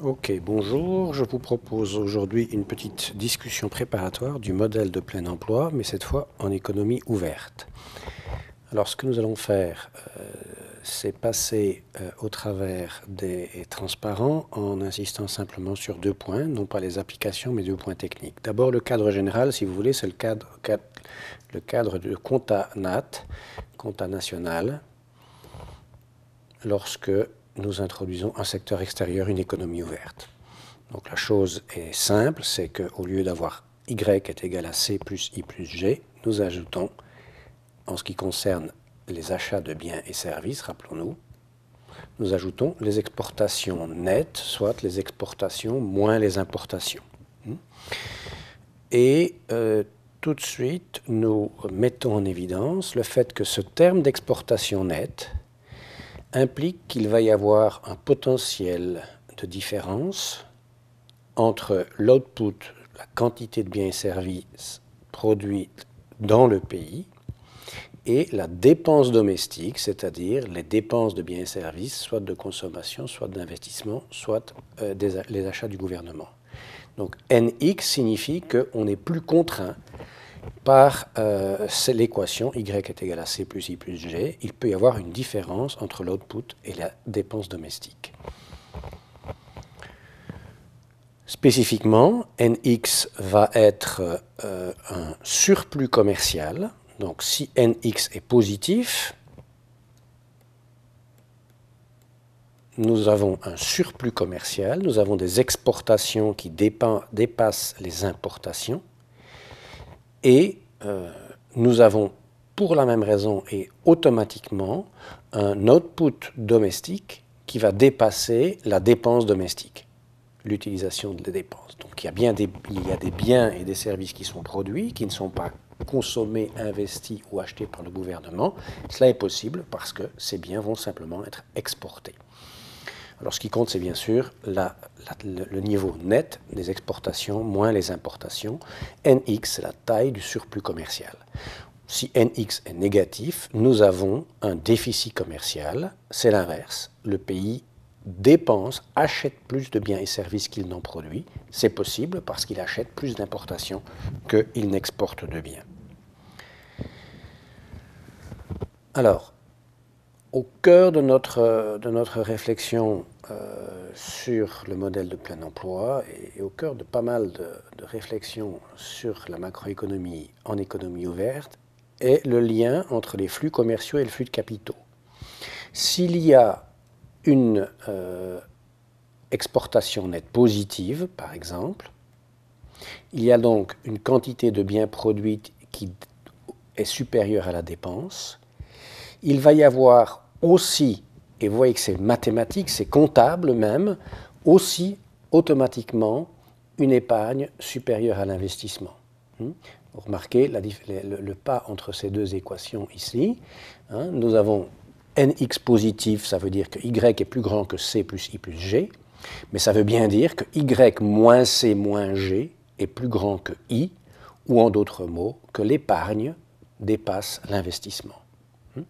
Ok, bonjour. Je vous propose aujourd'hui une petite discussion préparatoire du modèle de plein emploi, mais cette fois en économie ouverte. Alors, ce que nous allons faire, euh, c'est passer euh, au travers des transparents en insistant simplement sur deux points, non pas les applications, mais deux points techniques. D'abord, le cadre général, si vous voulez, c'est le cadre, le de compta NAT, compta national, lorsque nous introduisons un secteur extérieur, une économie ouverte. Donc la chose est simple, c'est qu'au lieu d'avoir y est égal à c plus i plus g, nous ajoutons, en ce qui concerne les achats de biens et services, rappelons-nous, nous ajoutons les exportations nettes, soit les exportations moins les importations. Et euh, tout de suite, nous mettons en évidence le fait que ce terme d'exportation nette implique qu'il va y avoir un potentiel de différence entre l'output, la quantité de biens et services produits dans le pays, et la dépense domestique, c'est-à-dire les dépenses de biens et services, soit de consommation, soit d'investissement, soit euh, les achats du gouvernement. Donc NX signifie qu'on n'est plus contraint par euh, l'équation y est égal à c plus i plus g, il peut y avoir une différence entre l'output et la dépense domestique. Spécifiquement, nx va être euh, un surplus commercial. Donc si nx est positif, nous avons un surplus commercial, nous avons des exportations qui dépassent les importations. Et euh, nous avons, pour la même raison et automatiquement, un output domestique qui va dépasser la dépense domestique, l'utilisation des dépenses. Donc il y, a bien il y a des biens et des services qui sont produits, qui ne sont pas consommés, investis ou achetés par le gouvernement. Cela est possible parce que ces biens vont simplement être exportés. Alors ce qui compte, c'est bien sûr le niveau net des exportations moins les importations. NX, c'est la taille du surplus commercial. Si NX est négatif, nous avons un déficit commercial. C'est l'inverse. Le pays dépense, achète plus de biens et services qu'il n'en produit. C'est possible parce qu'il achète plus d'importations qu'il n'exporte de biens. Alors, au cœur de notre, de notre réflexion euh, sur le modèle de plein emploi et, au cœur de pas mal de, réflexions sur la macroéconomie en économie ouverte est le lien entre les flux commerciaux et le flux de capitaux. S'il y a une euh, exportation nette positive, par exemple, il y a donc une quantité de biens produits qui est supérieure à la dépense. Il va y avoir aussi, et vous voyez que c'est mathématique, c'est comptable même, aussi automatiquement une épargne supérieure à l'investissement. Hmm? Vous remarquez le, pas entre ces deux équations ici. Hein? Nous avons nx positif, ça veut dire que y est plus grand que c plus i plus g, mais ça veut bien dire que y moins c moins g est plus grand que i, ou en d'autres mots, que l'épargne dépasse l'investissement. Hmm?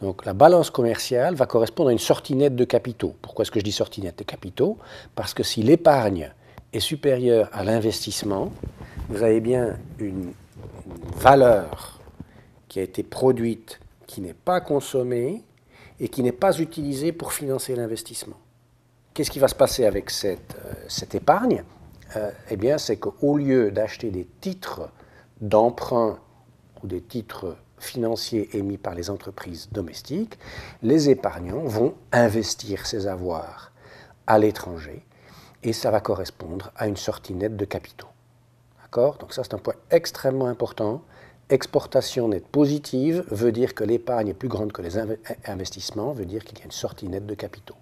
Donc la balance commerciale va correspondre à une sortie nette de capitaux. Pourquoi est-ce que je dis sortie nette de capitaux? Parce que si l'épargne est supérieure à l'investissement, vous avez bien une, valeur qui a été produite, qui n'est pas consommée et qui n'est pas utilisée pour financer l'investissement. Qu'est-ce qui va se passer avec cette, euh, épargne? Euh, Eh bien, c'est qu'au lieu d'acheter des titres d'emprunt ou des titres financiers émis par les entreprises domestiques, les épargnants vont investir ces avoirs à l'étranger et ça va correspondre à une sortie nette de capitaux. D'accord? Donc ça c'est un point extrêmement important. Exportation nette positive veut dire que l'épargne est plus grande que les investissements, veut dire qu'il y a une sortie nette de capitaux.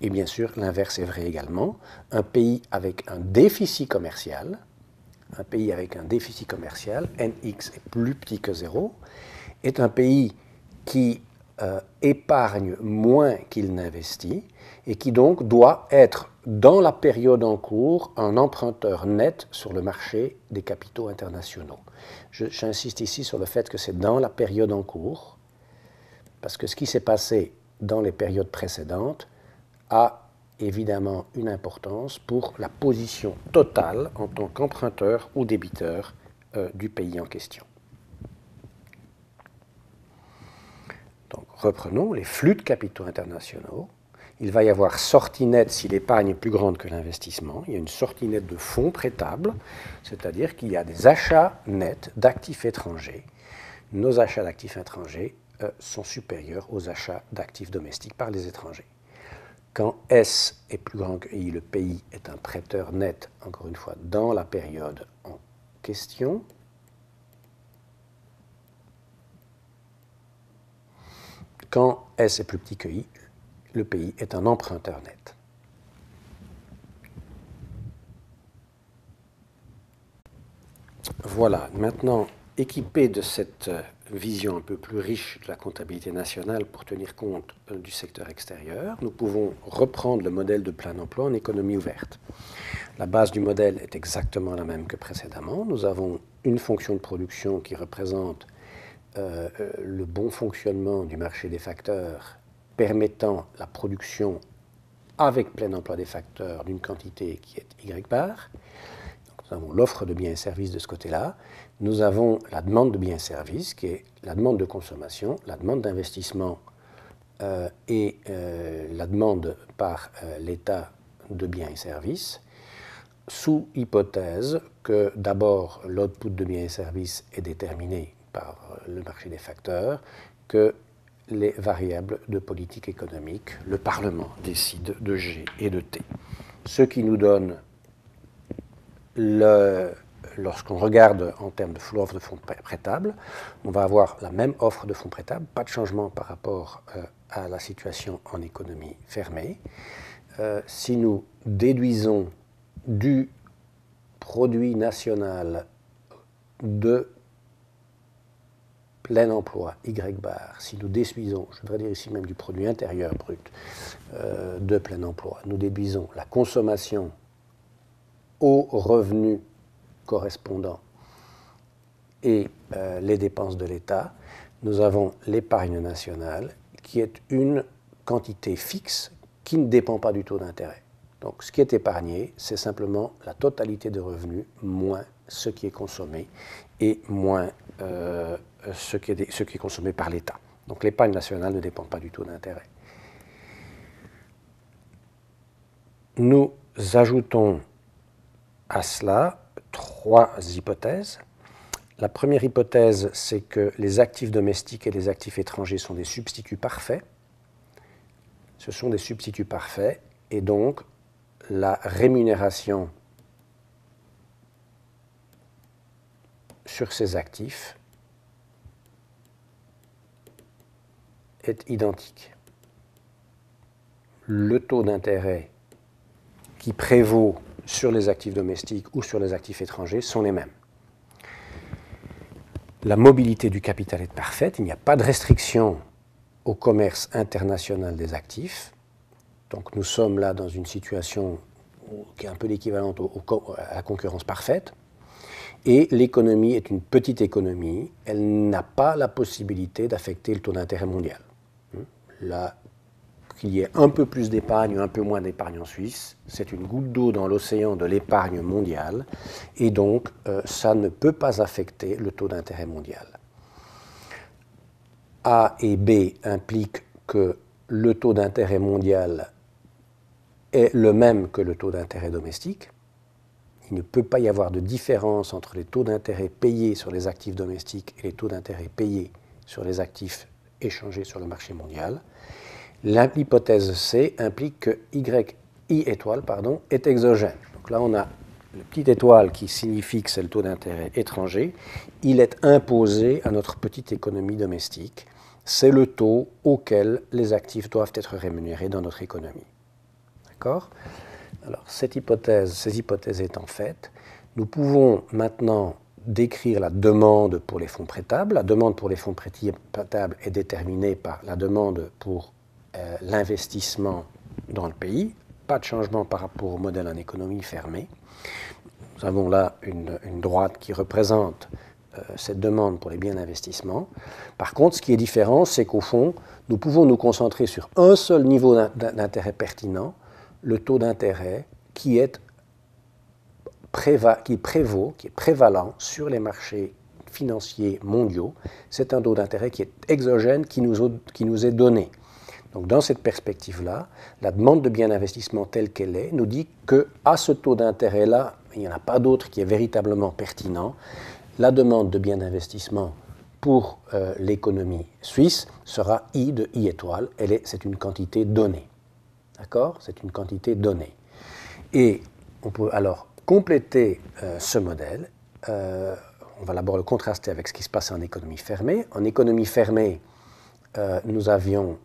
Et bien sûr, l'inverse est vrai également. Un pays avec un déficit commercial, un pays avec un déficit commercial, NX est plus petit que zéro, est un pays qui euh, épargne moins qu'il n'investit et qui donc doit être, dans la période en cours, un emprunteur net sur le marché des capitaux internationaux. J'insiste ici sur le fait que c'est dans la période en cours, parce que ce qui s'est passé dans les périodes précédentes a évidemment une importance pour la position totale en tant qu'emprunteur ou débiteur euh, du pays en question. Donc reprenons les flux de capitaux internationaux. Il va y avoir sortie nette si l'épargne est plus grande que l'investissement. Il y a une sortie nette de fonds prêtables, c'est-à-dire qu'il y a des achats nets d'actifs étrangers. Nos achats d'actifs étrangers euh, sont supérieurs aux achats d'actifs domestiques par les étrangers. Quand S est plus grand que I, le pays est un prêteur net, encore une fois, dans la période en question. Quand S est plus petit que I, le pays est un emprunteur net. Voilà, maintenant équipé de cette euh, vision un peu plus riche de la comptabilité nationale pour tenir compte euh, du secteur extérieur, nous pouvons reprendre le modèle de plein emploi en économie ouverte. La base du modèle est exactement la même que précédemment. Nous avons une fonction de production qui représente euh, le bon fonctionnement du marché des facteurs permettant la production avec plein emploi des facteurs d'une quantité qui est Y bar. nous avons l'offre de biens et services de ce côté-là. Nous avons la demande de biens et services, qui est la demande de consommation, la demande d'investissement euh, et euh, la demande par euh, l'État de biens et services, sous hypothèse que d'abord l'output de biens et services est déterminé par le marché des facteurs, que les variables de politique économique. Le Parlement décide de G et de T. Ce qui nous donne, lorsqu'on regarde en termes de flux de fonds prêtables, on va avoir la même offre de fonds prêtables, pas de changement par rapport euh, à la situation en économie fermée. Euh, si nous déduisons du produit national de plein emploi, Y bar, si nous déduisons, je voudrais dire ici même du produit intérieur brut euh, de plein emploi, nous déduisons la consommation aux revenus correspondants et euh, les dépenses de l'État, nous avons l'épargne nationale qui est une quantité fixe qui ne dépend pas du taux d'intérêt. Donc ce qui est épargné, c'est simplement la totalité de revenus moins ce qui est consommé et moins euh, ce qui, est, consommé par l'État. Donc l'épargne nationale ne dépend pas du taux d'intérêt. Nous ajoutons à cela trois hypothèses. La première hypothèse, c'est que les actifs domestiques et les actifs étrangers sont des substituts parfaits. Ce sont des substituts parfaits et donc la rémunération sur ces actifs est identique. Le taux d'intérêt qui prévaut sur les actifs domestiques ou sur les actifs étrangers sont les mêmes. La mobilité du capital est parfaite, il n'y a pas de restriction au commerce international des actifs. Donc nous sommes là dans une situation qui est un peu l'équivalente à la concurrence parfaite. Et l'économie est une petite économie, elle n'a pas la possibilité d'affecter le taux d'intérêt mondial qu'il y ait un peu plus d'épargne ou un peu moins d'épargne en Suisse, c'est une goutte d'eau dans l'océan de l'épargne mondiale, et donc euh, ça ne peut pas affecter le taux d'intérêt mondial. A et B impliquent que le taux d'intérêt mondial est le même que le taux d'intérêt domestique. Il ne peut pas y avoir de différence entre les taux d'intérêt payés sur les actifs domestiques et les taux d'intérêt payés sur les actifs échangés sur le marché mondial. L'hypothèse C implique que Y, étoile pardon, est exogène. Donc là, on a le petit étoile qui signifie que c'est le taux d'intérêt étranger. Il est imposé à notre petite économie domestique. C'est le taux auquel les actifs doivent être rémunérés dans notre économie. D'accord? Alors, cette hypothèse, ces hypothèses étant faites, nous pouvons maintenant décrire la demande pour les fonds prêtables. La demande pour les fonds prêtables est déterminée par la demande pour euh, l'investissement dans le pays. Pas de changement par rapport au modèle en économie fermée. Nous avons là une, droite qui représente euh, cette demande pour les biens d'investissement. Par contre, ce qui est différent, c'est qu'au fond, nous pouvons nous concentrer sur un seul niveau d'intérêt pertinent, le taux d'intérêt qui est qui prévaut, qui est prévalent sur les marchés financiers mondiaux. C'est un taux d'intérêt qui est exogène, qui nous est donné. Donc dans cette perspective-là, la demande de biens d'investissement telle qu'elle est nous dit que à ce taux d'intérêt-là, il n'y en a pas d'autre qui est véritablement pertinent. La demande de biens d'investissement pour euh, l'économie suisse sera I de I étoile. C'est une quantité donnée. D'accord? C'est une quantité donnée. Et on peut alors compléter euh, ce modèle. Euh, on va d'abord le contraster avec ce qui se passe en économie fermée. En économie fermée, nous avions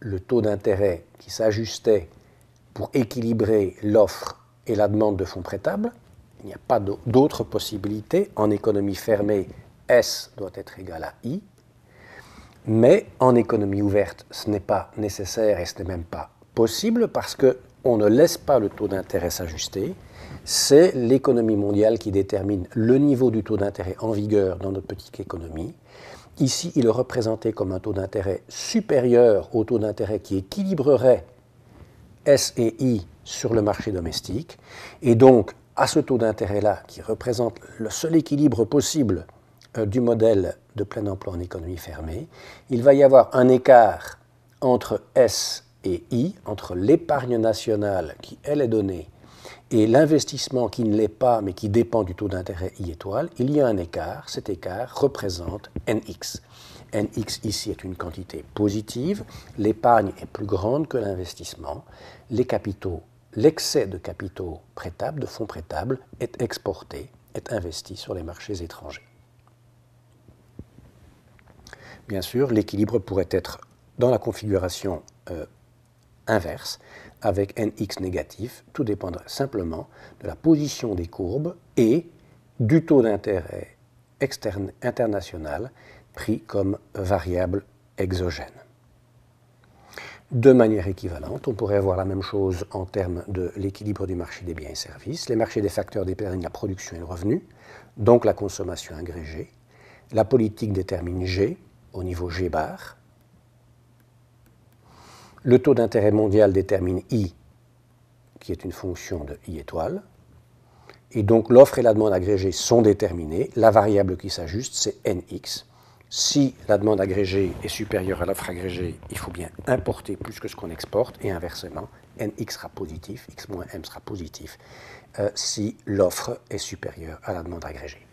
le taux d'intérêt qui s'ajustait pour équilibrer l'offre et la demande de fonds prêtables. Il n'y a pas d'autre possibilité. En économie fermée, S doit être égal à I. Mais en économie ouverte, ce n'est pas nécessaire et ce n'est même pas possible parce qu'on ne laisse pas le taux d'intérêt s'ajuster. C'est l'économie mondiale qui détermine le niveau du taux d'intérêt en vigueur dans notre petite économie. Ici, il est représenté comme un taux d'intérêt supérieur au taux d'intérêt qui équilibrerait S et I sur le marché domestique. Et donc, à ce taux d'intérêt-là, qui représente le seul équilibre possible euh, du modèle de plein emploi en économie fermée, il va y avoir un écart entre S et I, entre l'épargne nationale qui, elle, est donnée, et l'investissement qui ne l'est pas, mais qui dépend du taux d'intérêt I étoile, il y a un écart. Cet écart représente NX. NX ici est une quantité positive. L'épargne est plus grande que l'investissement. Les capitaux, l'excès de capitaux prêtables, de fonds prêtables, est exporté, est investi sur les marchés étrangers. Bien sûr, l'équilibre pourrait être dans la configuration euh, inverse, avec nx négatif. Tout dépendrait simplement de la position des courbes et du taux d'intérêt externe international pris comme variable exogène. De manière équivalente, on pourrait avoir la même chose en termes de l'équilibre du marché des biens et services. Les marchés des facteurs déterminent la production et le revenu, donc la consommation agrégée. La politique détermine G au niveau G bar, le taux d'intérêt mondial détermine I, qui est une fonction de I étoile. Et donc l'offre et la demande agrégée sont déterminées. La variable qui s'ajuste, c'est NX. Si la demande agrégée est supérieure à l'offre agrégée, il faut bien importer plus que ce qu'on exporte. Et inversement, NX sera positif, X moins M sera positif, euh, si l'offre est supérieure à la demande agrégée.